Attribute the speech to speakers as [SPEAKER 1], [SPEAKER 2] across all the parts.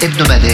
[SPEAKER 1] hebdomadaire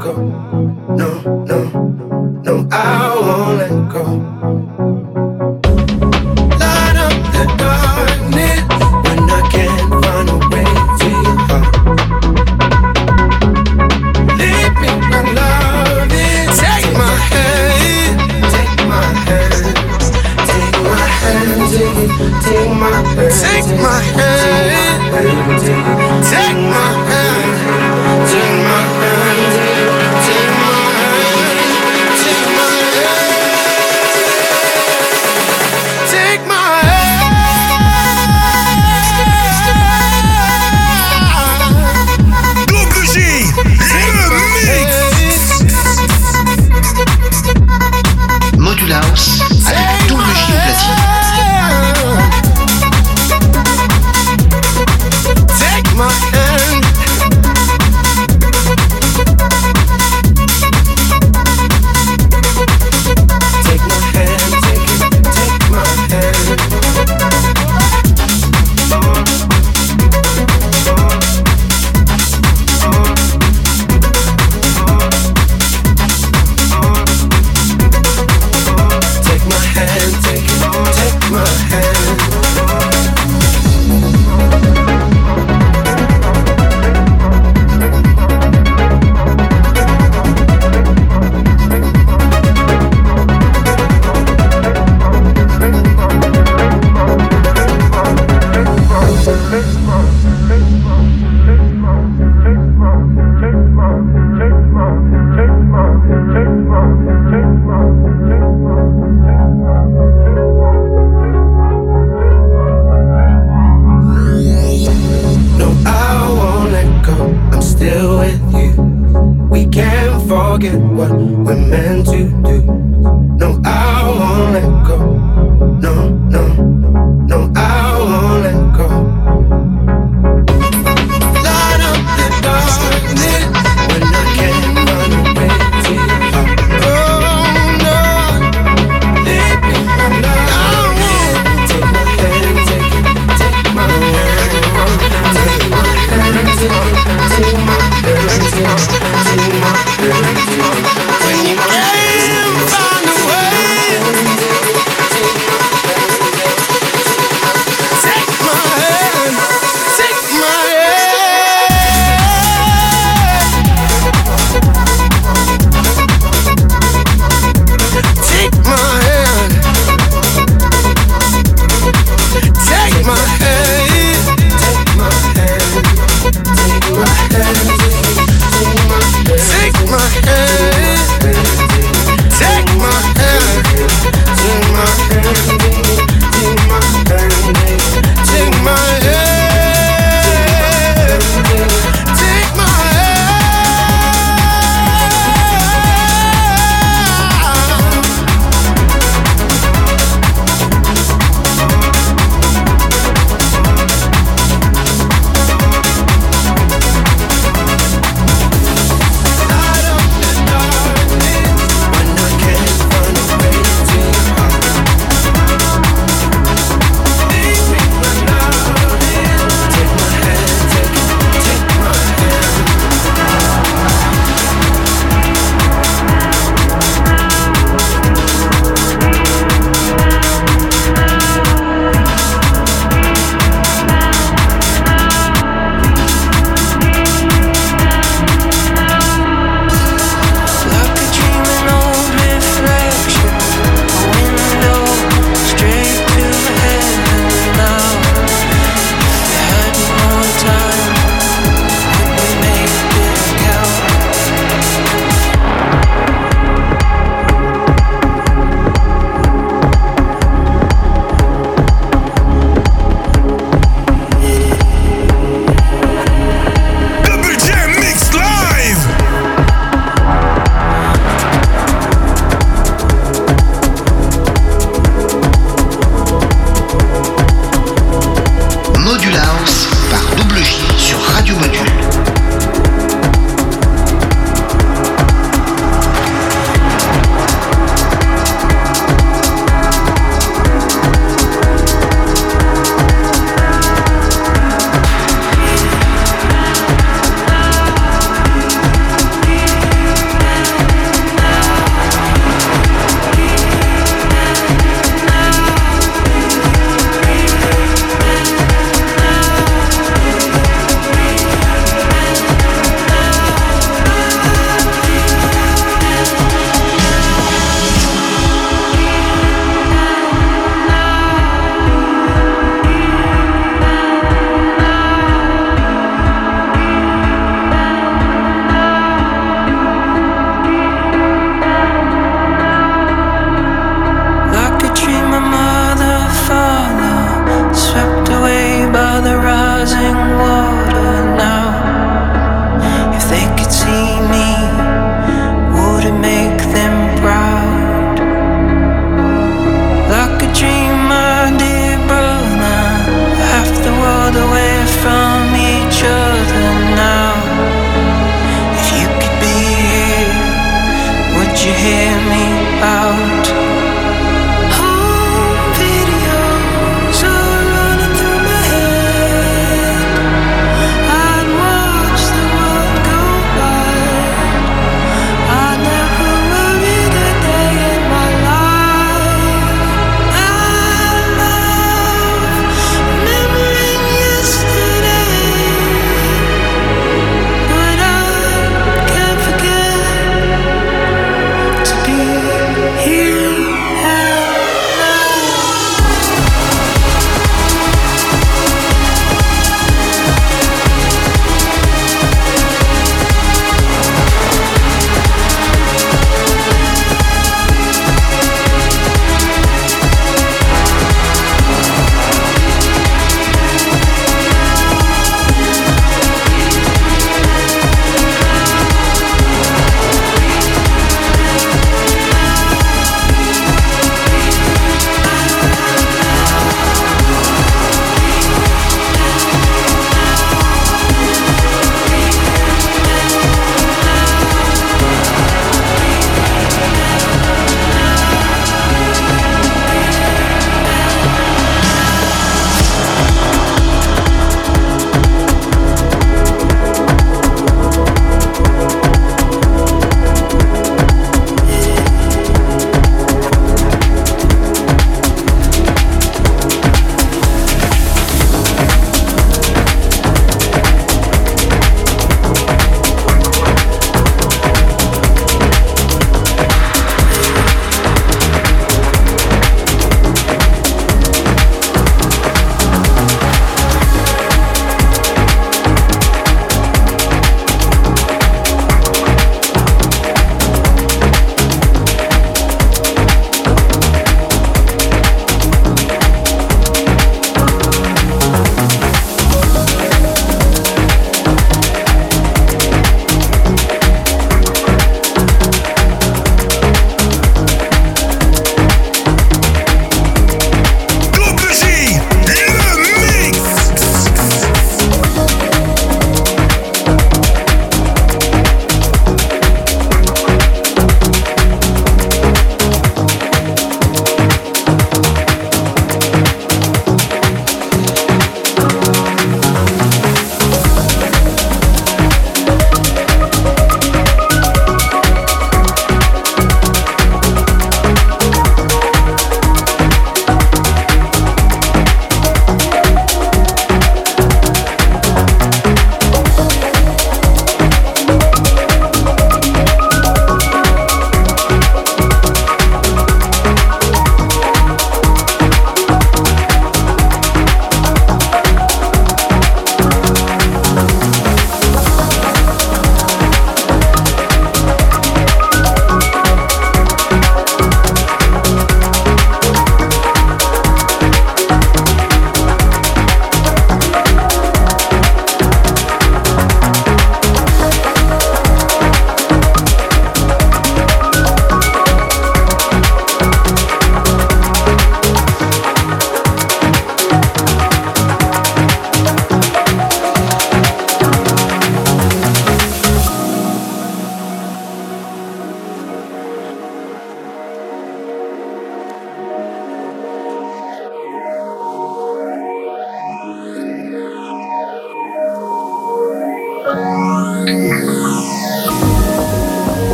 [SPEAKER 2] come.